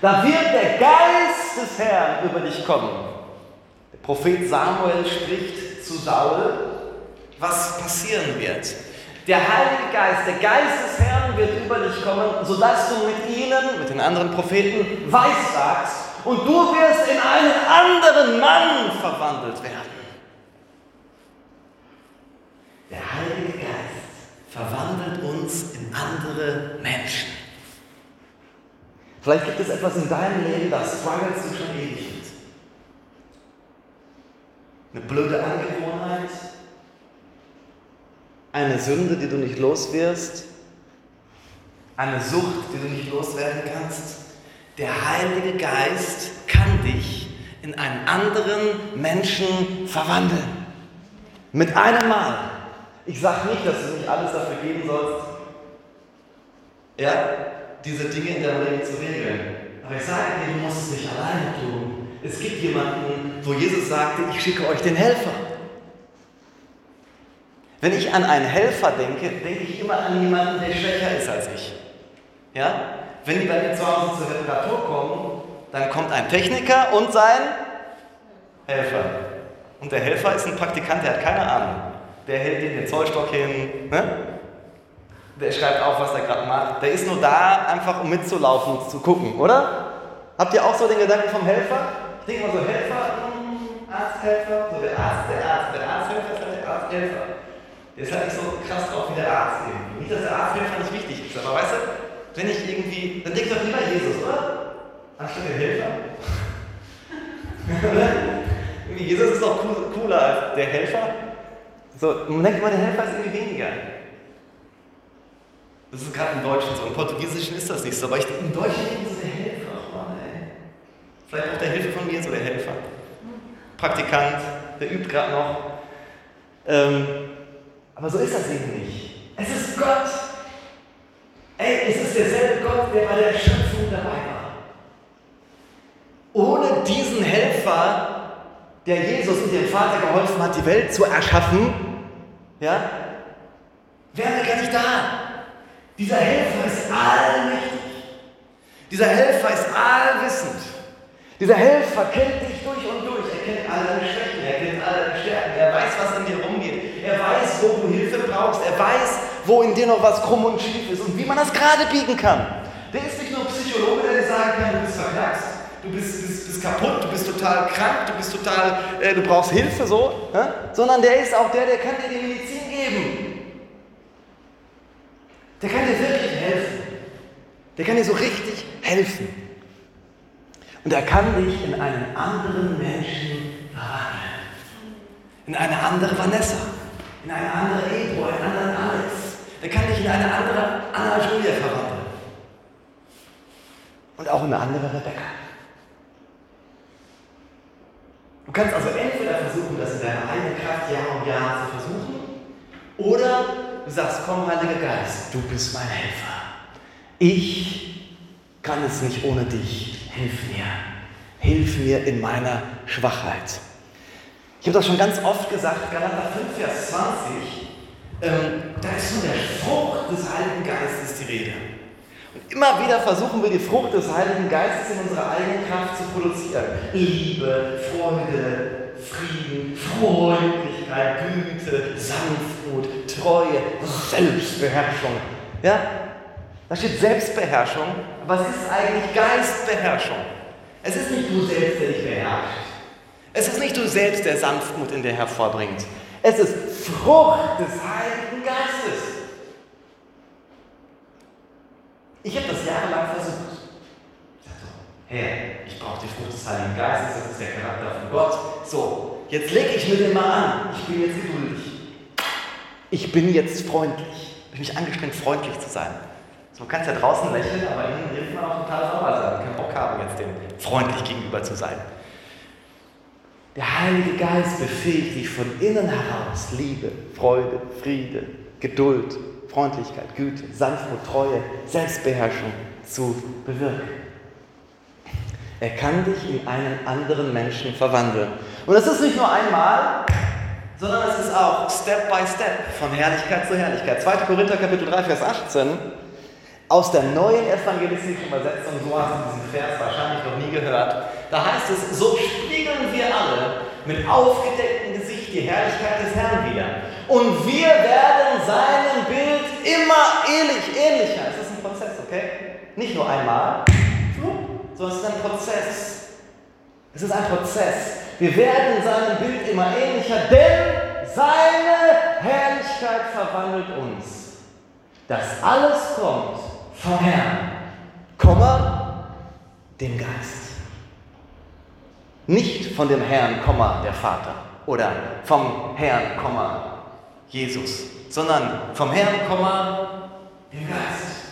Da wird der Geist des Herrn über dich kommen. Der Prophet Samuel spricht zu Saul, was passieren wird. Der Heilige Geist, der Geist des Herrn wird über dich kommen, sodass du mit ihnen, mit den anderen Propheten, weissagst Und du wirst in einen anderen Mann verwandelt werden. Der Heilige Geist verwandelt uns in andere Menschen. Vielleicht gibt es etwas in deinem Leben, das struggles du schon ewig mit. Eine blöde Angewohnheit, eine Sünde, die du nicht los wirst, eine Sucht, die du nicht loswerden kannst. Der Heilige Geist kann dich in einen anderen Menschen verwandeln. Mit einem Mal. Ich sage nicht, dass du nicht alles dafür geben sollst, ja, diese Dinge in deinem Leben zu regeln. Aber ich sage dir, du musst es nicht alleine tun. Es gibt jemanden, wo Jesus sagte, ich schicke euch den Helfer. Wenn ich an einen Helfer denke, denke ich immer an jemanden, der schwächer ist als ich. Ja? Wenn die bei mir zu Hause zur Reparatur kommen, dann kommt ein Techniker und sein Helfer. Und der Helfer ist ein Praktikant, der hat keine Ahnung. Der hält den Zollstock hin, ne? der schreibt auf, was er gerade macht. Der ist nur da, einfach um mitzulaufen und zu gucken, oder? Habt ihr auch so den Gedanken vom Helfer? Ich denke mal so, Helfer, hm, Arzthelfer, so der Arzt, der Arzt, der Arzthelfer ist halt der Arzthelfer. Der ist halt nicht so krass drauf wie der Arzt irgendwie. Nicht, dass der Arzthelfer nicht wichtig ist, aber weißt du, wenn ich irgendwie, dann denke ich doch lieber Jesus, oder? Anstatt der Helfer. Jesus ist doch cooler als der Helfer. So, man denkt immer, der Helfer ist irgendwie weniger. Das ist gerade im Deutschen so. Im Portugiesischen ist das nicht so. Aber ich, im Deutschen denke so, der Helfer, ach Mann, ey. Vielleicht auch der Hilfe von mir, so der Helfer. Praktikant, der übt gerade noch. Ähm, aber so ist das eben nicht. Es ist Gott. Ey, es ist derselbe Gott, der bei der Schöpfung dabei war. Ohne diesen Helfer, der Jesus und dem Vater geholfen hat, die Welt zu erschaffen, ja, wären wir gar nicht da. Dieser Helfer ist allmächtig. Dieser Helfer ist allwissend. Dieser Helfer kennt dich durch und durch. Er kennt alle Schwächen, er kennt alle Stärken. Er weiß, was in dir rumgeht. Er weiß, wo du Hilfe brauchst. Er weiß, wo in dir noch was krumm und schief ist und wie man das gerade biegen kann. Der ist nicht nur Psychologe, der dir sagen kann, du bist verknackst, du bist, bist, bist, kaputt, du bist total krank, du bist total, äh, du brauchst Hilfe, so, äh? sondern der ist auch der, der kann dir die Medizin geben. Der kann dir wirklich helfen. Der kann dir so richtig helfen. Und er kann dich in einen anderen Menschen verwandeln. In eine andere Vanessa, in eine andere Ebro, in einen anderen Alex. Der kann dich in eine andere Anna Julia verwandeln. Und auch in eine andere Rebecca. Du kannst also entweder versuchen, das in deiner eigenen Kraft Jahr um Jahr zu versuchen, oder du sagst, komm, Heiliger Geist, du bist mein Helfer. Ich kann es nicht ohne dich. Hilf mir. Hilf mir in meiner Schwachheit. Ich habe das schon ganz oft gesagt, Galater 5, Vers 20, ähm, da ist von der Frucht des Heiligen Geistes die Rede. Und immer wieder versuchen wir die Frucht des Heiligen Geistes in unserer eigenen Kraft zu produzieren. Liebe, Freude, Frieden, Freundlichkeit, Güte, Sanftmut, Treue, Selbstbeherrschung. Ja? Da steht Selbstbeherrschung, aber es ist eigentlich Geistbeherrschung. Es ist nicht du selbst, der dich beherrscht. Es ist nicht du selbst, der Sanftmut in dir hervorbringt. Es ist Frucht des Heiligen Geistes. Ich habe das jahrelang versucht. Ich dachte, Herr, ich brauche die Frucht des Heiligen Geistes, das ist der Charakter von Gott. So, jetzt lege ich mir den mal an. Ich bin jetzt geduldig. Ich bin jetzt freundlich. Ich habe mich angestrengt, freundlich zu sein. So, kannst ja draußen lächeln, aber innen drin man auch total sauer sein. Ich kann Bock haben, jetzt dem freundlich gegenüber zu sein. Der Heilige Geist befähigt dich von innen heraus Liebe, Freude, Friede, Geduld, Freundlichkeit, Güte, Sanftmut, Treue, Selbstbeherrschung zu bewirken. Er kann dich in einen anderen Menschen verwandeln. Und das ist nicht nur einmal, sondern es ist auch Step by Step, von Herrlichkeit zu Herrlichkeit. 2. Korinther Kapitel 3, Vers 18. Aus der neuen evangelistischen Übersetzung, so hast du diesen Vers wahrscheinlich noch nie gehört, da heißt es, so spiegeln wir alle mit aufgedecktem Gesicht die Herrlichkeit des Herrn wieder. Und wir werden seinem Bild immer ähnlich, ähnlicher. Es ist ein Prozess, okay? Nicht nur einmal, sondern es ist ein Prozess. Es ist ein Prozess. Wir werden in seinem Bild immer ähnlicher, denn seine Herrlichkeit verwandelt uns. Das alles kommt vom Herrn, Komma, dem Geist. Nicht von dem Herrn, der Vater oder vom Herrn, Jesus, sondern vom Herrn, dem Geist.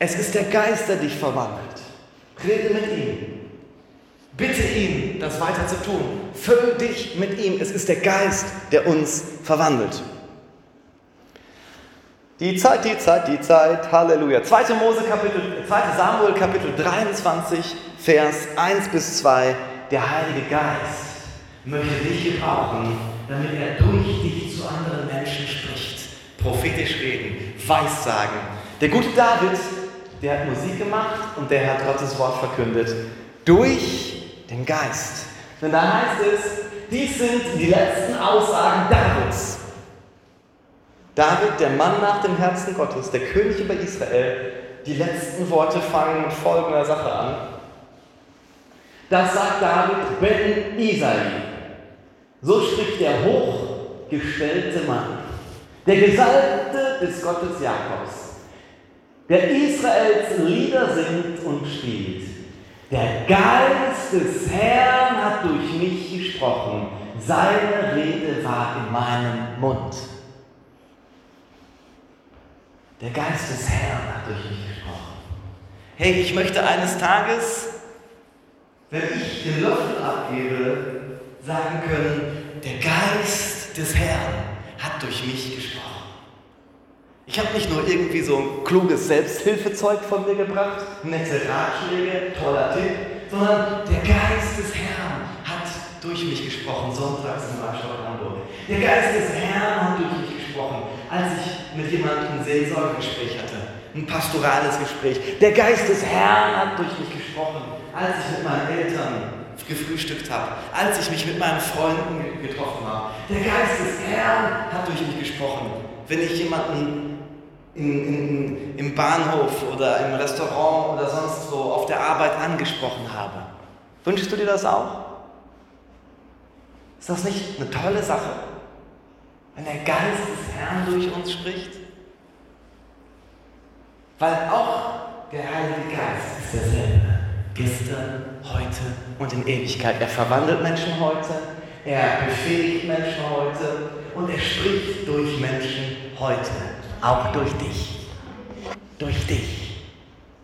Es ist der Geist, der dich verwandelt. Rede mit ihm. Bitte ihn, das weiter zu tun. Füll dich mit ihm. Es ist der Geist, der uns verwandelt. Die Zeit, die Zeit, die Zeit. Halleluja. 2. Mose Kapitel, 2. Samuel Kapitel 23, Vers 1 bis 2. Der Heilige Geist möchte dich gebrauchen, damit er durch dich zu anderen Menschen spricht. Prophetisch reden, Weissagen. Der gute David, der hat Musik gemacht und der hat Gottes Wort verkündet. Durch den Geist. Denn da heißt es, dies sind die letzten Aussagen Davids. David, der Mann nach dem Herzen Gottes, der König über Israel, die letzten Worte fangen mit folgender Sache an. Das sagt David Ben Isai. So spricht der hochgestellte Mann, der Gesalbte des Gottes Jakobs, der Israels Lieder singt und spielt. Der Geist des Herrn hat durch mich gesprochen, seine Rede war in meinem Mund. Der Geist des Herrn hat durch mich gesprochen. Hey, ich möchte eines Tages, wenn ich den Löffel abgebe, sagen können, der Geist des Herrn hat durch mich gesprochen. Ich habe nicht nur irgendwie so ein kluges Selbsthilfezeug von mir gebracht, nette Ratschläge, toller Tipp, sondern der Geist des Herrn hat durch mich gesprochen, sonntags im Marktstadt Hamburg. Der Geist des Herrn hat durch mich gesprochen, als ich mit jemandem ein Seelsorgegespräch hatte, ein pastorales Gespräch. Der Geist des Herrn hat durch mich gesprochen, als ich mit meinen Eltern gefrühstückt habe, als ich mich mit meinen Freunden getroffen habe. Der Geist des Herrn hat durch mich gesprochen. Wenn ich jemanden in, in, im Bahnhof oder im Restaurant oder sonst wo auf der Arbeit angesprochen habe. Wünschst du dir das auch? Ist das nicht eine tolle Sache, wenn der Geist des Herrn durch uns spricht? Weil auch der Heilige Geist ist derselbe. Gestern, heute und in Ewigkeit. Er verwandelt Menschen heute, er befähigt Menschen heute und er spricht durch Menschen heute. Auch durch dich. Durch dich.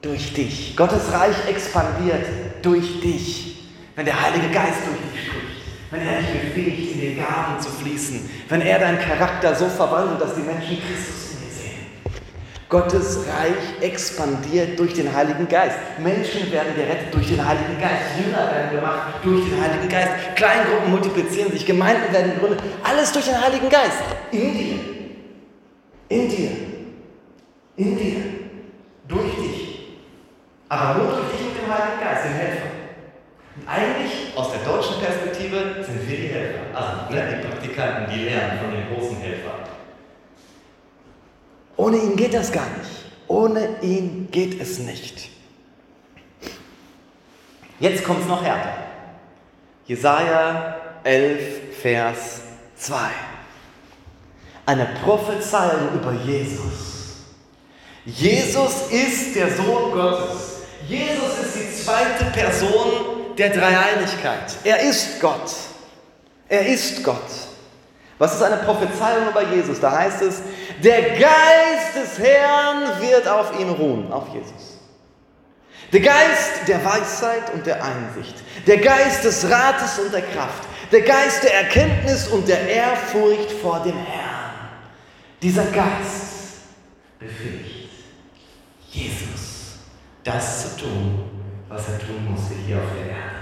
Durch dich. Gottes Reich expandiert durch dich. Wenn der Heilige Geist durch dich spricht. Wenn er dich befähigt, in den Gaben zu fließen. Wenn er deinen Charakter so verwandelt, dass die Menschen Christus Gottes Reich expandiert durch den Heiligen Geist. Menschen werden gerettet durch den Heiligen Geist. Jünger werden gemacht durch den Heiligen Geist. Kleingruppen multiplizieren sich, Gemeinden werden gegründet. Alles durch den Heiligen Geist. In dir. In dir. In dir. Durch dich. Aber nur durch dich mit dem Heiligen Geist, dem Helfer. Und eigentlich, aus der deutschen Perspektive, sind wir die Helfer. Also ne, die Praktikanten, die lernen von den großen Helfern. Ohne ihn geht das gar nicht. Ohne ihn geht es nicht. Jetzt kommt es noch härter. Jesaja 11, Vers 2. Eine Prophezeiung über Jesus. Jesus ist der Sohn Gottes. Jesus ist die zweite Person der Dreieinigkeit. Er ist Gott. Er ist Gott. Was ist eine Prophezeiung über Jesus? Da heißt es, der Geist des Herrn wird auf ihn ruhen, auf Jesus. Der Geist der Weisheit und der Einsicht, der Geist des Rates und der Kraft, der Geist der Erkenntnis und der Ehrfurcht vor dem Herrn. Dieser Geist befähigt Jesus, das zu tun, was er tun musste hier auf der Erde.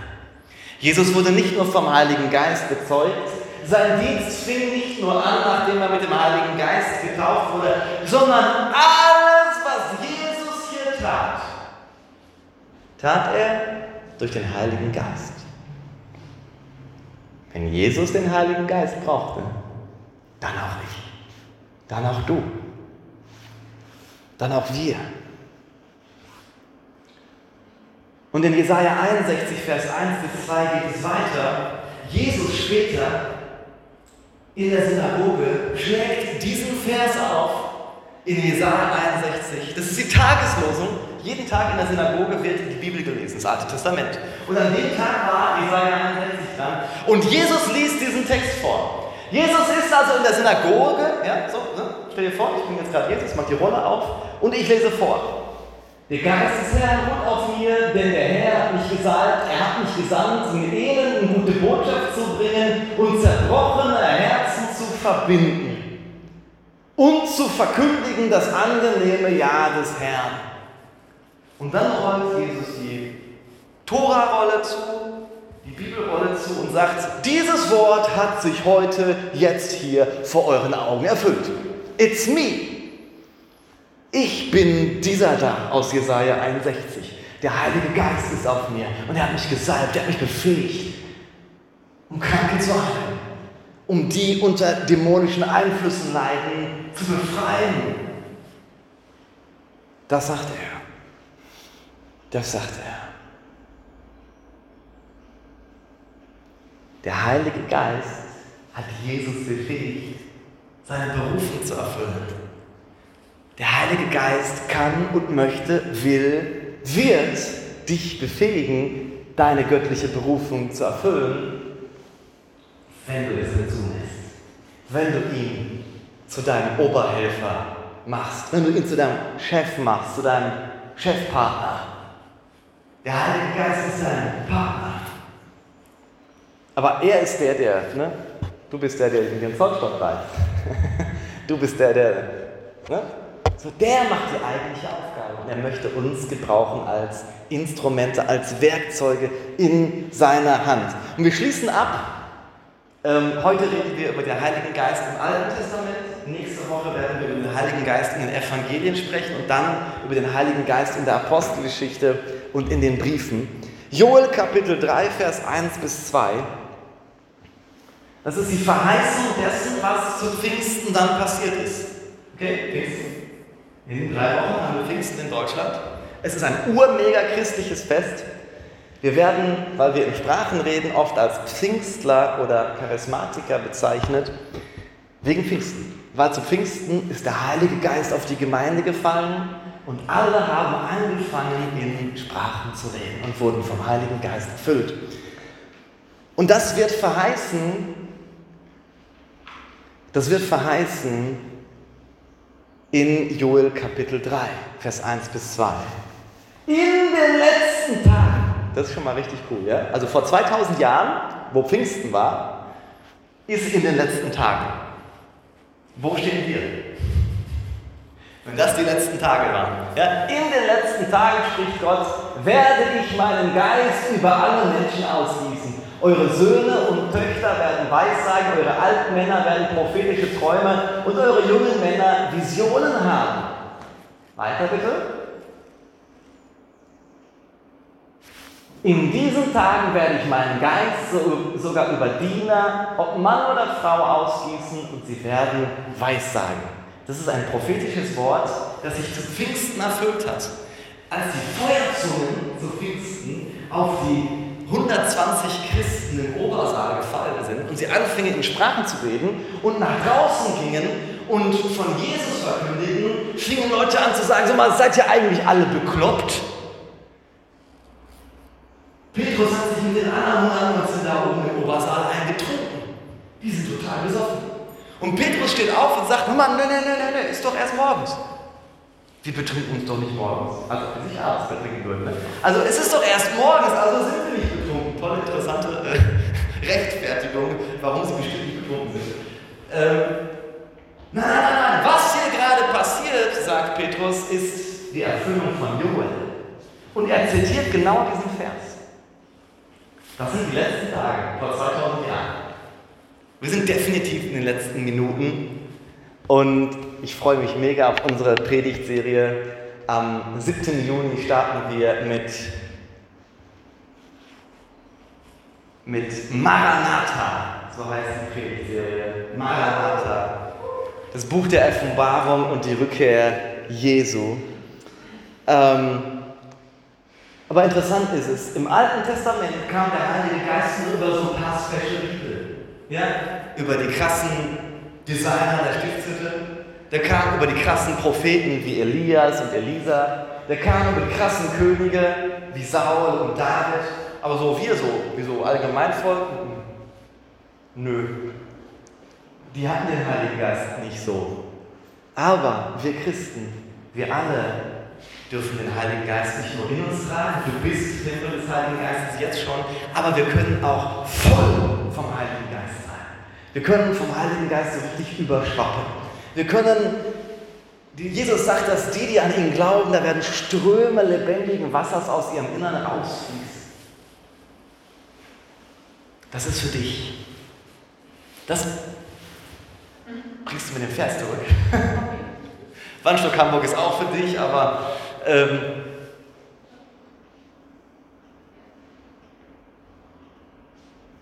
Jesus wurde nicht nur vom Heiligen Geist bezeugt, sein Dienst fing nicht nur an, nachdem er mit dem Heiligen Geist getauft wurde, sondern alles, was Jesus hier tat, tat er durch den Heiligen Geist. Wenn Jesus den Heiligen Geist brauchte, dann auch ich, dann auch du, dann auch wir. Und in Jesaja 61, Vers 1 bis 2 geht es weiter. Jesus später in der Synagoge schlägt diesen Vers auf in Jesaja 61. Das ist die Tageslosung. Jeden Tag in der Synagoge wird die Bibel gelesen, das Alte Testament. Und an dem Tag war Jesaja 61 dran. Und Jesus liest diesen Text vor. Jesus ist also in der Synagoge, ja, so, ne? stell dir vor, ich bin jetzt gerade Jesus, mach die Rolle auf und ich lese vor. Der Geist des Herrn ruht auf mir, denn der Herr hat mich gesalbt, er hat mich gesandt, den Elenden gute Botschaft zu bringen und zerbrochene Herzen zu verbinden und zu verkündigen das angenehme Ja des Herrn. Und dann rollt Jesus die Tora-Rolle zu, die Bibelrolle zu und sagt, dieses Wort hat sich heute, jetzt hier vor euren Augen erfüllt. It's me. Ich bin dieser da aus Jesaja 61. Der Heilige Geist ist auf mir und er hat mich gesalbt, er hat mich befähigt, um Kranke zu heilen, um die unter dämonischen Einflüssen leiden zu befreien. Das sagt er. Das sagt er. Der Heilige Geist hat Jesus befähigt, seine Berufung zu erfüllen. Der Heilige Geist kann und möchte, will, wird dich befähigen, deine göttliche Berufung zu erfüllen, wenn du es zulässt. Wenn du ihn zu deinem Oberhelfer machst, wenn du ihn zu deinem Chef machst, zu deinem Chefpartner. Der Heilige Geist ist dein Partner. Aber er ist der, der, ne? Du bist der, der in den Zollstock reißt. Du bist der, der, ne? So, der macht die eigentliche Aufgabe und er möchte uns gebrauchen als Instrumente, als Werkzeuge in seiner Hand. Und wir schließen ab. Ähm, heute reden wir über den Heiligen Geist im Alten Testament. Nächste Woche werden wir über den Heiligen Geist in den Evangelien sprechen und dann über den Heiligen Geist in der Apostelgeschichte und in den Briefen. Joel Kapitel 3, Vers 1 bis 2. Das ist die Verheißung dessen, was zu Pfingsten dann passiert ist. Okay, Pfingsten. In drei Wochen haben wir Pfingsten in Deutschland. Es ist ein urmega christliches Fest. Wir werden, weil wir in Sprachen reden, oft als Pfingstler oder Charismatiker bezeichnet, wegen Pfingsten. Weil zu Pfingsten ist der Heilige Geist auf die Gemeinde gefallen und alle haben angefangen, in Sprachen zu reden und wurden vom Heiligen Geist erfüllt. Und das wird verheißen, das wird verheißen in Joel Kapitel 3, Vers 1 bis 2. In den letzten Tagen, das ist schon mal richtig cool, ja? Also vor 2000 Jahren, wo Pfingsten war, ist in den letzten Tagen. Wo stehen wir? Wenn das die letzten Tage waren. Ja? In den letzten Tagen spricht Gott, werde ich meinen Geist über alle Menschen ausgießen eure Söhne und Töchter werden Weissagen, eure alten Männer werden prophetische Träume und eure jungen Männer Visionen haben. Weiter bitte. In diesen Tagen werde ich meinen Geist so, sogar über Diener, ob Mann oder Frau, ausgießen und sie werden Weissagen. Das ist ein prophetisches Wort, das sich zu Pfingsten erfüllt hat. Als die Feuerzungen zu Pfingsten auf die 120 Christen im Obersaal gefallen sind und sie anfingen in Sprachen zu reden und nach draußen gingen und von Jesus verkündigen, fingen Leute an zu sagen, so mal, seid ihr eigentlich alle bekloppt? Petrus hat sich mit den anderen 119 da oben im Obersaal eingetrunken. Die sind total besoffen. Und Petrus steht auf und sagt, Mann, nein, nein, nein, nein, ist doch erst morgens. Wir betrinken uns doch nicht morgens. Also, sich abends betrinken würden. Ne? Also, es ist doch erst morgens, also sind wir nicht. Tolle, interessante äh, Rechtfertigung, warum sie bestimmt nicht betrunken sind. Ähm, nein, nein, nein, was hier gerade passiert, sagt Petrus, ist die Erfüllung von Joel. Und er zitiert genau diesen Vers. Das sind die letzten Tage, vor 2000 Jahren. Wir sind definitiv in den letzten Minuten und ich freue mich mega auf unsere Predigtserie. Am 7. Juni starten wir mit, mit Maranatha, so heißt die Predigtserie. Maranatha. Das Buch der Offenbarung und die Rückkehr Jesu. Ähm, Aber interessant ist es, im Alten Testament kam der Heilige Geist nur über so ein paar Special People. Ja? Über die krassen Designer der Stiftshütte. Der kam über die krassen Propheten wie Elias und Elisa. Der kam über die krassen Könige wie Saul und David. Aber so wir so, wie so Allgemeinvolk, nö. Die hatten den Heiligen Geist nicht so. Aber wir Christen, wir alle dürfen den Heiligen Geist nicht nur in uns tragen, du bist Tempel des Heiligen Geistes jetzt schon, aber wir können auch voll vom Heiligen Geist sein. Wir können vom Heiligen Geist so richtig überschwappen. Wir können, Jesus sagt, dass die, die an ihn glauben, da werden Ströme lebendigen Wassers aus ihrem Innern rausfließen. Das ist für dich. Das bringst du mir den Vers zurück. Wandstock Hamburg ist auch für dich, aber ähm,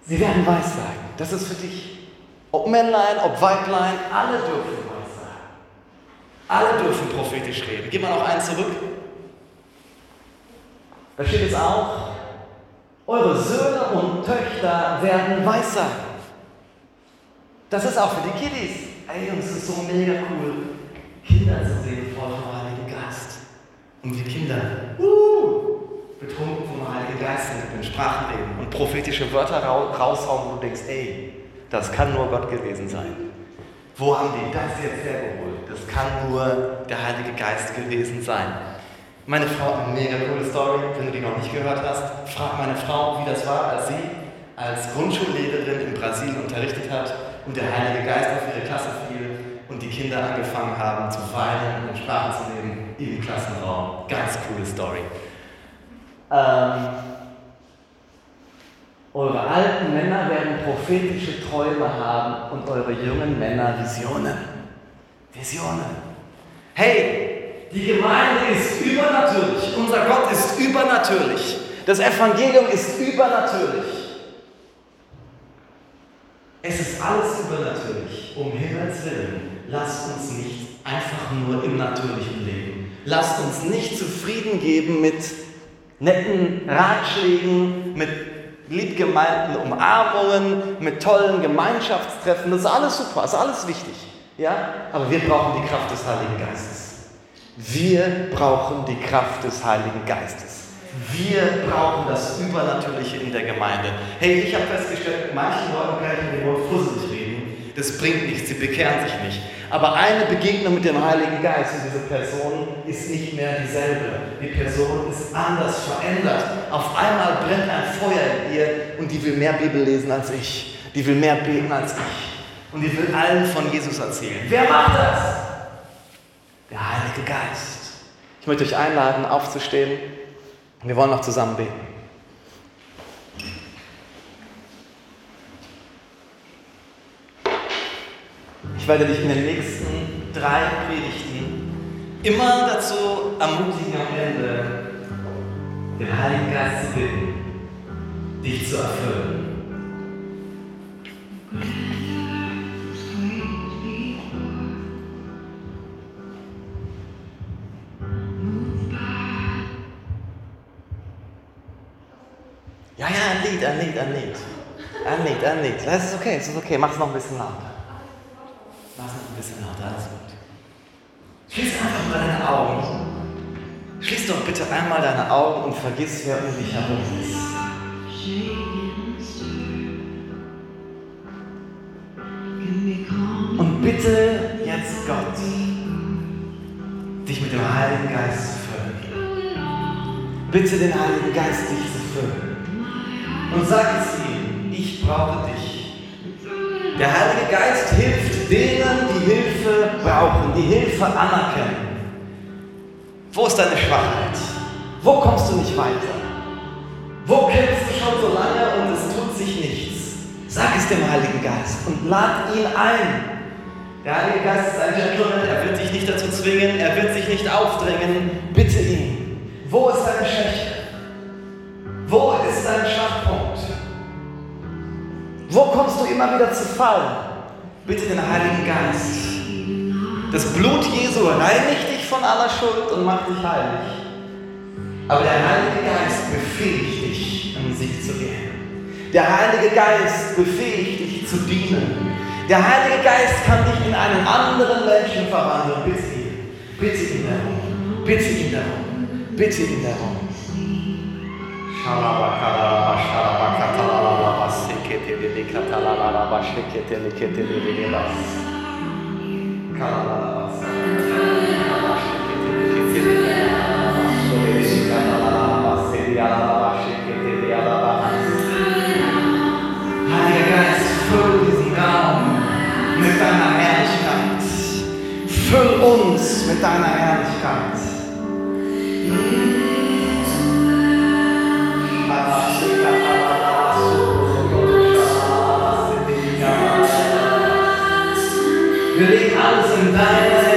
sie werden Weissagen. Das ist für dich. Ob Männlein, ob Weiblein, alle dürfen Weissagen. Alle dürfen prophetisch reden. Gib mal noch einen zurück. Da steht es auch, eure Söhne und Töchter werden Weissagen. Das ist auch für die Kiddies. Ey, und es ist so mega cool, Kinder zu sehen vor dem Heiligen Geist. Und die Kinder, uh, betrunken vom Heiligen Geist in Sprachen reden und prophetische Wörter raushauen, wo du denkst, ey, das kann nur Gott gewesen sein. Wo haben die das jetzt hergeholt? Das kann nur der Heilige Geist gewesen sein. Meine Frau hat eine mega coole Story, wenn du die noch nicht gehört hast. Frag meine Frau, wie das war, als sie als Grundschullehrerin in Brasilien unterrichtet hat und der Heilige Geist auf ihre Klasse fiel und die Kinder angefangen haben zu weinen und Sprachen zu reden im Klassenraum. Ganz coole Story. Ähm, eure alten Männer werden prophetische Träume haben und eure jungen Männer Visionen. Visionen. Hey, die Gemeinde ist übernatürlich. Unser Gott ist übernatürlich. Das Evangelium ist übernatürlich. Es ist alles übernatürlich. Um Himmels Willen, lasst uns nicht einfach nur im Natürlichen leben. Lasst uns nicht zufrieden geben mit netten Ratschlägen, mit liebgemeinten Umarmungen, mit tollen Gemeinschaftstreffen. Das ist alles super, das ist alles wichtig. Ja? Aber wir brauchen die Kraft des Heiligen Geistes. Wir brauchen die Kraft des Heiligen Geistes. Wir brauchen das Übernatürliche in der Gemeinde. Hey, ich habe festgestellt, mit manchen Leuten kann ich in den Mund fusselig reden. Das bringt nichts, sie bekehren sich nicht. Aber eine Begegnung mit dem Heiligen Geist und diese Person ist nicht mehr dieselbe. Die Person ist anders verändert. Auf einmal brennt ein Feuer in ihr und die will mehr Bibel lesen als ich. Die will mehr beten als ich. Und die will allen von Jesus erzählen. Wer macht das? Der Heilige Geist. Ich möchte euch einladen, aufzustehen. Wir wollen noch zusammen beten. Ich werde dich in den nächsten drei Predigten immer dazu ermutigen, am Ende den Heiligen Geist zu bitten, dich zu erfüllen. Lied. Ein Lied, ein Lied. Das ist okay, es ist okay. Mach es noch ein bisschen lauter. Mach es noch ein bisschen lauter, alles gut. Schließ einfach mal deine Augen. Schließ doch bitte einmal deine Augen und vergiss, wer um dich herum ist. Und bitte jetzt Gott, dich mit dem Heiligen Geist zu füllen. Bitte den Heiligen Geist, dich zu füllen und sag es ihm, ich brauche dich. Der Heilige Geist hilft denen, die Hilfe brauchen, die Hilfe anerkennen. Wo ist deine Schwachheit? Wo kommst du nicht weiter? Wo kämpfst du schon so lange und es tut sich nichts? Sag es dem Heiligen Geist und lad ihn ein. Der Heilige Geist ist ein Gentleman, er wird dich nicht dazu zwingen, er wird sich nicht aufdrängen. Bitte ihn. Wo ist deine Schwäche? Wo ist dein Schwachpunkt? Wo kommst du immer wieder zu fallen? Bitte den Heiligen Geist. Das Blut Jesu reinigt dich von aller Schuld und macht dich heilig. Aber der Heilige Geist befähigt dich, um Sieg zu gehen. Der Heilige Geist befähigt dich zu dienen. Der Heilige Geist kann dich in einen anderen Menschen verwandeln. Bitte ihn. Bitte ihn darum. Bitte ihn darum. Bitte ihn darum. Heiliger Geist, füll diesen Raum mit deiner Herrlichkeit. Füll uns mit deiner Herrlichkeit. Wir legen alles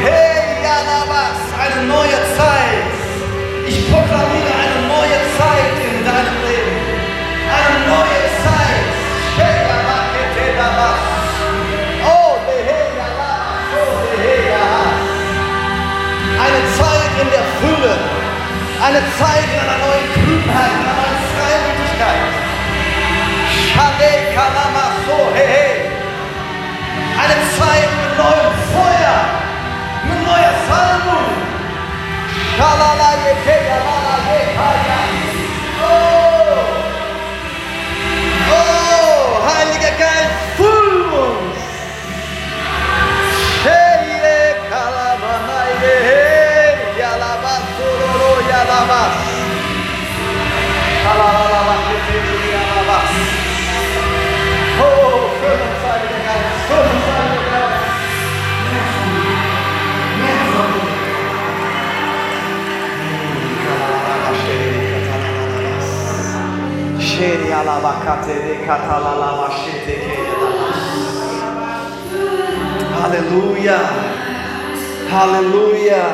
Hey, Yalabas, eine neue Zeit. Ich proklamiere eine neue Zeit in deinem Leben. Eine neue Zeit. Oh, oh. Eine Zeit in der Fülle. Eine Zeit in einer Zeit mit neuem Feuer, mit neuer Salbung. Halleluja. Halleluja.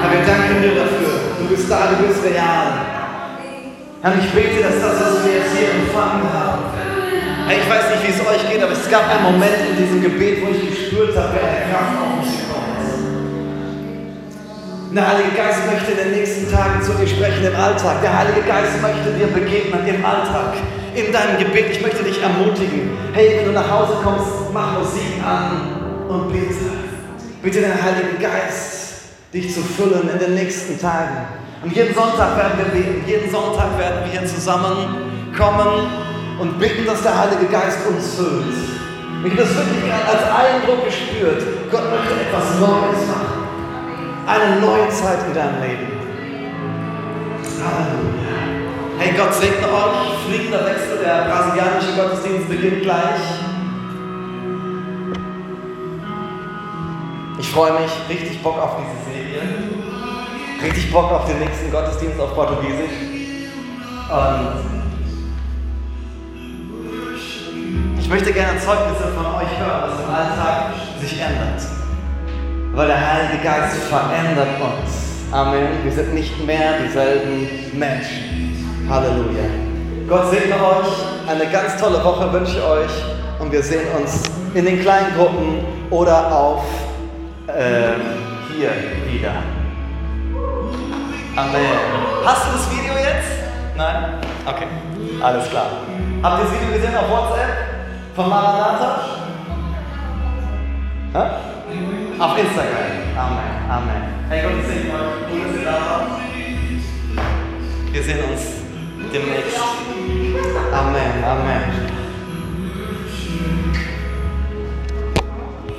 Herr, wir danken dir dafür. Du bist da, du bist real. Herr, ich bete, dass das, was wir jetzt hier empfangen haben, ich weiß nicht, wie es euch geht, aber es gab einen Moment in diesem Gebet, wo ich gespürt habe, wer der Kraft auf mich Der Heilige Geist möchte in den nächsten Tagen zu dir sprechen im Alltag. Der Heilige Geist möchte dir begegnen im Alltag, in deinem Gebet. Ich möchte dich ermutigen. Hey, wenn du nach Hause kommst, mach Musik an und bete. Bitte den Heiligen Geist, dich zu füllen in den nächsten Tagen. Und jeden Sonntag werden wir beten, jeden Sonntag werden wir hier zusammenkommen und bitten, dass der Heilige Geist uns füllt. Ich habe das wirklich als Eindruck gespürt. Gott möchte etwas Neues machen. Eine neue Zeit in deinem Leben. Halleluja. Hey, Gott segne euch. Fliegender Wechsel. Der brasilianische Gottesdienst beginnt gleich. Ich freue mich, richtig Bock auf diese Serie. Richtig Bock auf den nächsten Gottesdienst auf Portugiesisch. Und ich möchte gerne Zeugnisse von euch hören, was im Alltag sich ändert. Weil der Heilige Geist verändert uns. Amen. Wir sind nicht mehr dieselben Menschen. Halleluja. Gott segne euch. Eine ganz tolle Woche wünsche ich euch. Und wir sehen uns in den kleinen Gruppen oder auf äh, hier wieder. Amen. Hast du das Video jetzt? Nein? Okay, alles klar. Habt ihr das Video gesehen auf WhatsApp? Von Maranatha? Hä? Auf Instagram. Amen. Amen. Hey Gott, segne euch. Gut, dass ihr da wart. Wir sehen uns demnächst. Amen. Amen.